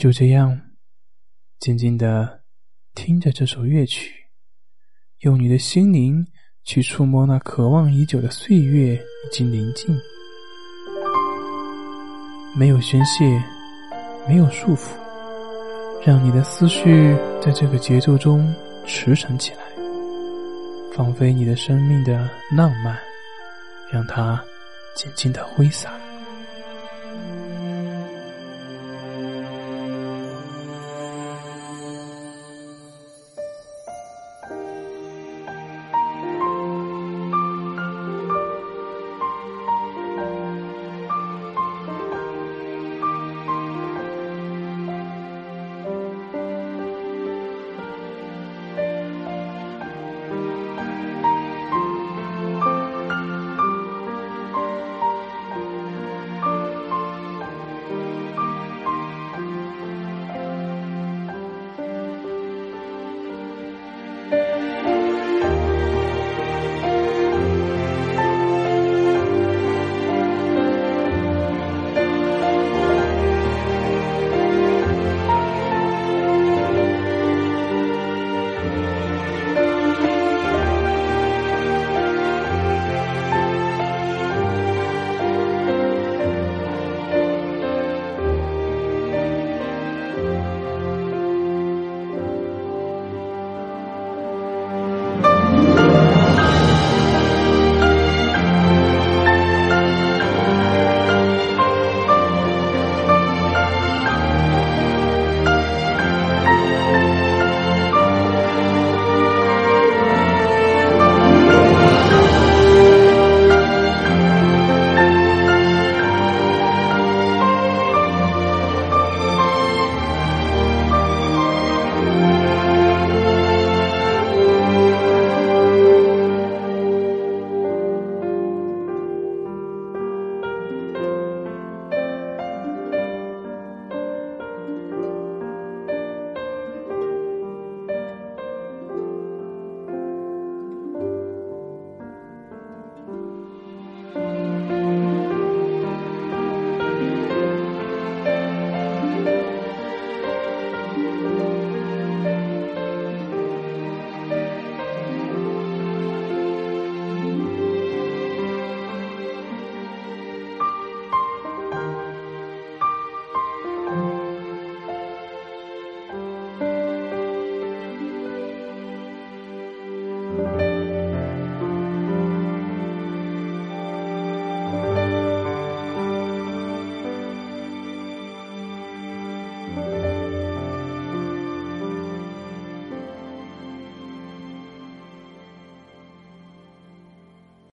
就这样，静静的听着这首乐曲，用你的心灵去触摸那渴望已久的岁月已经临近。没有宣泄，没有束缚，让你的思绪在这个节奏中驰骋起来，放飞你的生命的浪漫，让它静静的挥洒。